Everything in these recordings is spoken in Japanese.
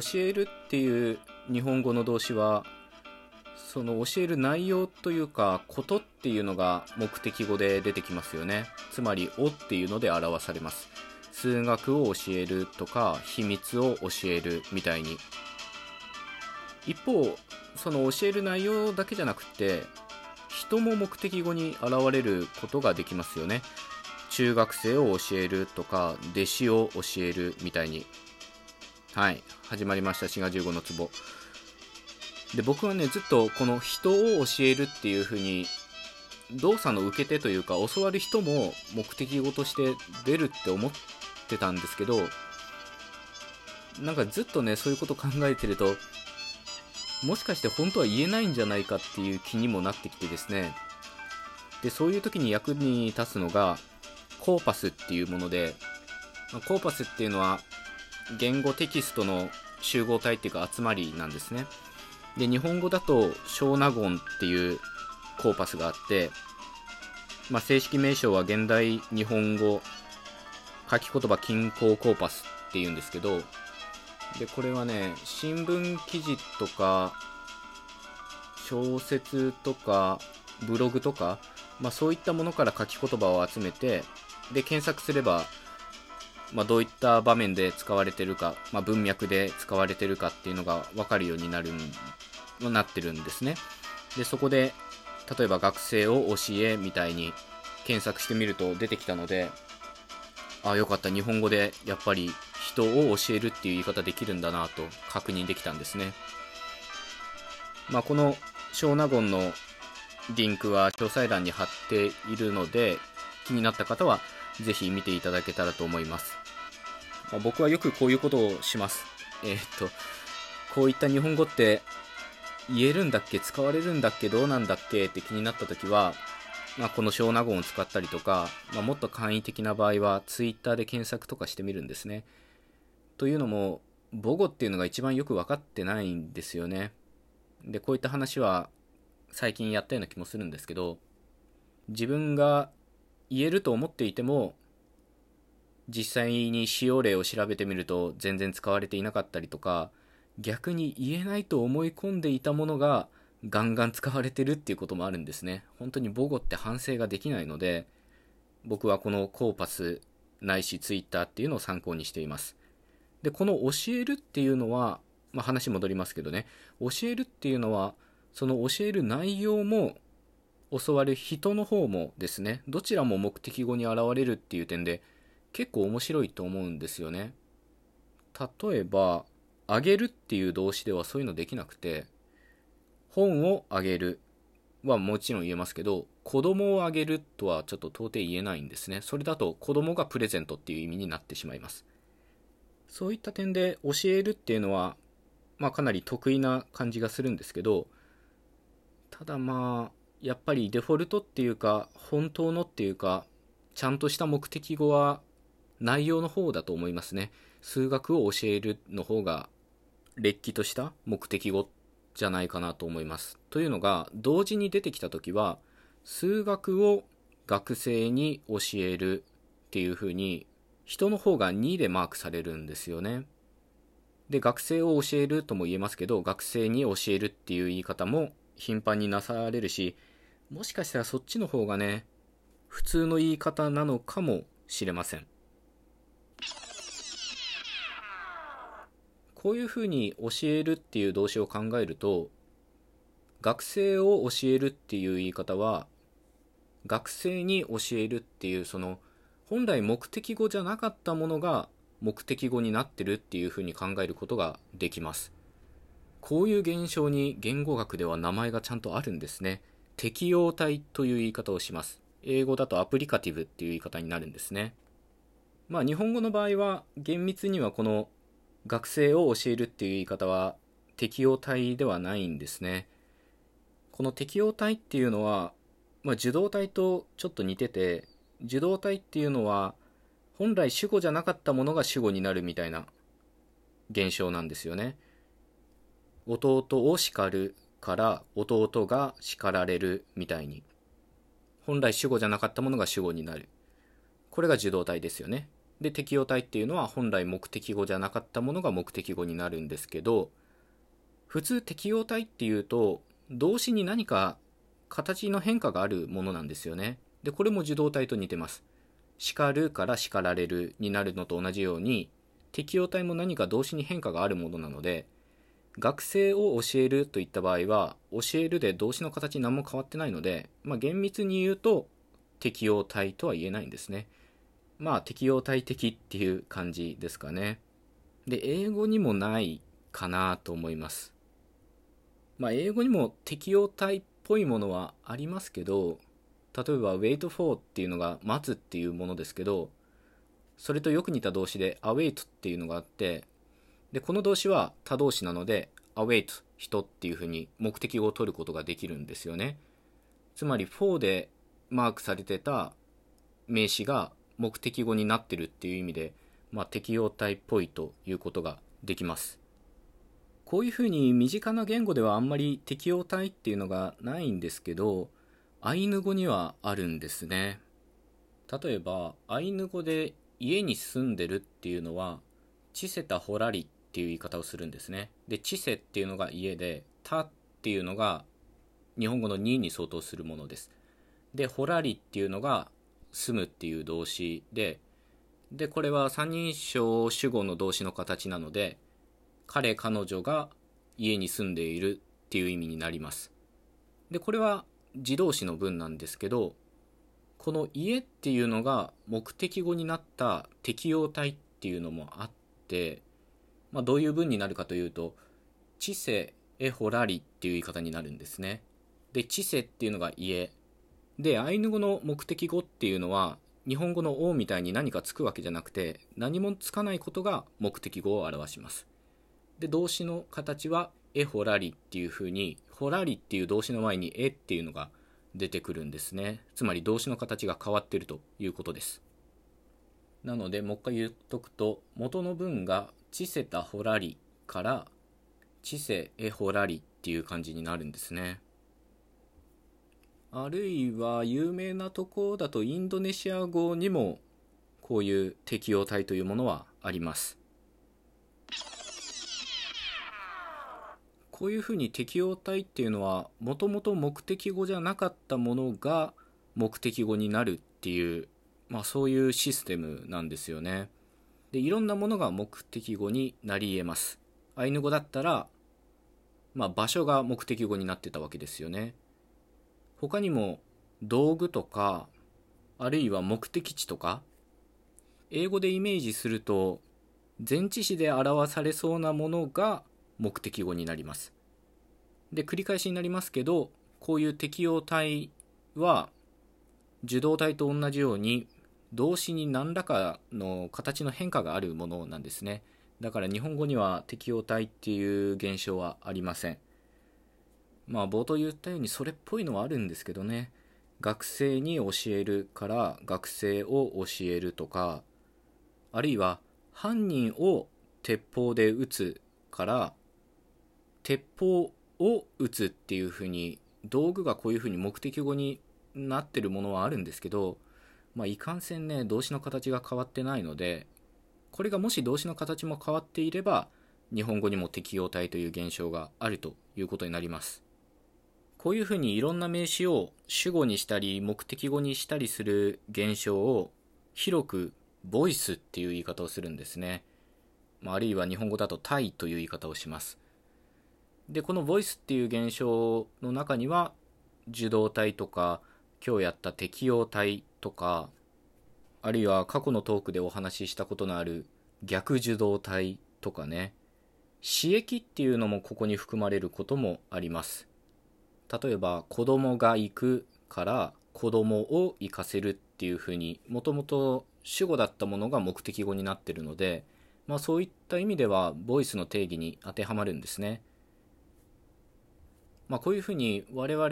教えるっていう日本語の動詞はその教える内容というかことっていうのが目的語で出てきますよね。つまり「お」っていうので表されます。数学を教えるとか秘密を教えるみたいに。一方その教える内容だけじゃなくて人も目的語に現れることができますよね。中学生を教えるとか弟子を教えるみたいに。はい。始まりました。滋賀15の壺。で僕はねずっとこの人を教えるっていう風に動作の受け手というか教わる人も目的語として出るって思ってたんですけどなんかずっとねそういうこと考えてるともしかして本当は言えないんじゃないかっていう気にもなってきてですね。でそういう時に役に立つのがコーパスっていうものでコーパスっていうのは言語テキストの集合体っていうか集まりなんですね。で日本語だと小納言っていうコーパスがあって、まあ、正式名称は現代日本語書き言葉均衡コーパスっていうんですけどでこれはね新聞記事とか小説とかブログとか、まあ、そういったものから書き言葉を集めてで検索すれば、まあ、どういった場面で使われてるか、まあ、文脈で使われてるかっていうのが分かるようになるなってるんですねでそこで例えば学生を教えみたいに検索してみると出てきたのでああよかった日本語でやっぱり人を教えるっていう言い方できるんだなと確認できたんですね。まあ、この小納言のリンクは詳細欄に貼っているので気になった方はぜひ見ていただけたらと思います。まあ、僕はよくこういうことをします。えー、っと、こういった日本語って言えるんだっけ？使われるんだっけ？どうなんだっけ？って気になった時はまあ、この小納言を使ったりとか、まあ、もっと簡易的な場合は Twitter で検索とかしてみるんですね。というのも母語っていうのが一番よく分かってないんですよね。でこういった話は最近やったような気もするんですけど自分が言えると思っていても実際に使用例を調べてみると全然使われていなかったりとか逆に言えないと思い込んでいたものがガンガン使われてるっていうこともあるんですね。本当に母語って反省ができないので、僕はこのコーパスないしツイッターっていうのを参考にしています。で、この教えるっていうのは、まあ、話戻りますけどね、教えるっていうのは、その教える内容も、教わる人の方もですね、どちらも目的語に現れるっていう点で、結構面白いと思うんですよね。例えば、あげるっていう動詞ではそういうのできなくて、本をあげるはもちろん言えますけど、子供をあげるとはちょっと到底言えないんですね。それだと子供がプレゼントっていう意味になってしまいます。そういった点で教えるっていうのは、まあかなり得意な感じがするんですけど、ただまあ、やっぱりデフォルトっていうか、本当のっていうか、ちゃんとした目的語は内容の方だと思いますね。数学を教えるの方が、れっきとした目的語じゃないかなと思います。というのが、同時に出てきた時は、数学を学生に教えるっていう風に、人の方が2でマークされるんですよね。で、学生を教えるとも言えますけど、学生に教えるっていう言い方も頻繁になされるし、もしかしたらそっちの方がね、普通の言い方なのかもしれません。こういうふうに教えるっていう動詞を考えると学生を教えるっていう言い方は学生に教えるっていうその本来目的語じゃなかったものが目的語になってるっていうふうに考えることができますこういう現象に言語学では名前がちゃんとあるんですね適用体という言い方をします英語だとアプリカティブっていう言い方になるんですねまあ日本語の場合は厳密にはこの学生を教えるっていう言い方は適用体ではないんですね。この適用体っていうのは、まあ、受動体とちょっと似てて、受動体っていうのは本来主語じゃなかったものが主語になるみたいな現象なんですよね。弟を叱るから弟が叱られるみたいに。本来主語じゃなかったものが主語になる。これが受動体ですよね。で適用体っていうのは本来目的語じゃなかったものが目的語になるんですけど普通適用体っていうと動詞に何か形の変化があるものなんですよねでこれも受動体と似てます叱るから叱られるになるのと同じように適用体も何か動詞に変化があるものなので学生を教えるといった場合は教えるで動詞の形何も変わってないので、まあ、厳密に言うと適用体とは言えないんですね。まあ適用体的っていう感じですかね。で英語にもないかなと思います。まあ英語にも適用体っぽいものはありますけど例えば wait for っていうのが待つっていうものですけどそれとよく似た動詞で await っていうのがあってでこの動詞は他動詞なので await 人っていうふうに目的語を取ることができるんですよね。つまり for でマークされてた名詞が目的語になってるっていう意味で、まあ、適用体っぽいということができます。こういうふうに身近な言語ではあんまり適用体っていうのがないんですけどアイヌ語にはあるんですね。例えばアイヌ語で家に住んでるっていうのはチセタホラリっていう言い方をするんですね。でチセっていうのが家でタっていうのが日本語の2に相当するものです。でホラリっていうのが住むっていう動詞ででこれは三人称主語の動詞の形なので彼彼女が家に住んでいるっていう意味になります。でこれは自動詞の文なんですけどこの家っていうのが目的語になった適用体っていうのもあって、まあ、どういう文になるかというと知性エホラリっていう言い方になるんですね。で知性っていうのが家。でアイヌ語の目的語っていうのは日本語の「王」みたいに何かつくわけじゃなくて何もつかないことが目的語を表します。で動詞の形はエホラリっていうふうにホラリっていう動詞の前にえっていうのが出てくるんですね。つまり動詞の形が変わってるということです。なのでもう一回言っとくと元の文がチセタホラリからチセエホラリっていう感じになるんですね。あるいは有名なところだとインドネシア語にもこういう適用体というものはあります。こういうふうに適用体っていうのはもともと目的語じゃなかったものが目的語になるっていう、まあ、そういうシステムなんですよね。でいろんなものが目的語になり得ます。アイヌ語だったら、まあ、場所が目的語になってたわけですよね。他にも道具とかあるいは目的地とか英語でイメージすると前置詞で表されそうなものが目的語になります。で繰り返しになりますけどこういう適用体は受動体と同じように動詞に何らかの形の変化があるものなんですね。だから日本語には適用体っていう現象はありません。まあ冒頭言ったようにそれっぽいのはあるんですけどね。学生に教えるから学生を教えるとかあるいは犯人を鉄砲で撃つから鉄砲を撃つっていうふうに道具がこういうふうに目的語になってるものはあるんですけど、まあ、いかんせんね動詞の形が変わってないのでこれがもし動詞の形も変わっていれば日本語にも適用体という現象があるということになります。こういうふうにいろんな名詞を主語にしたり目的語にしたりする現象を広くボイスっていう言い方をするんですね、まあ、あるいは日本語だとタイという言い方をします。でこのボイスっていう現象の中には受動体とか今日やった適用体とかあるいは過去のトークでお話ししたことのある逆受動体とかね刺激っていうのもここに含まれることもあります例えば子供が行くから子供を行かせるっていうふうにもともと主語だったものが目的語になってるので、まあ、そういった意味ではボイスの定義に当てはまるんですね。まあ、こういうふうに我々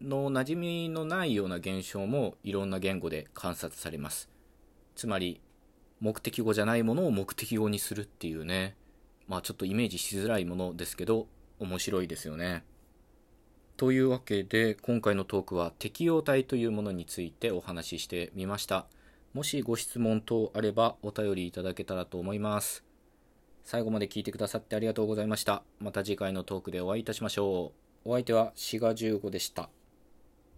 の馴染みのないような現象もいろんな言語で観察されます。つまり目的語じゃないものを目的語にするっていうね、まあ、ちょっとイメージしづらいものですけど面白いですよね。というわけで今回のトークは適用体というものについてお話ししてみました。もしご質問等あればお便りいただけたらと思います。最後まで聞いてくださってありがとうございました。また次回のトークでお会いいたしましょう。お相手は志賀十五でした。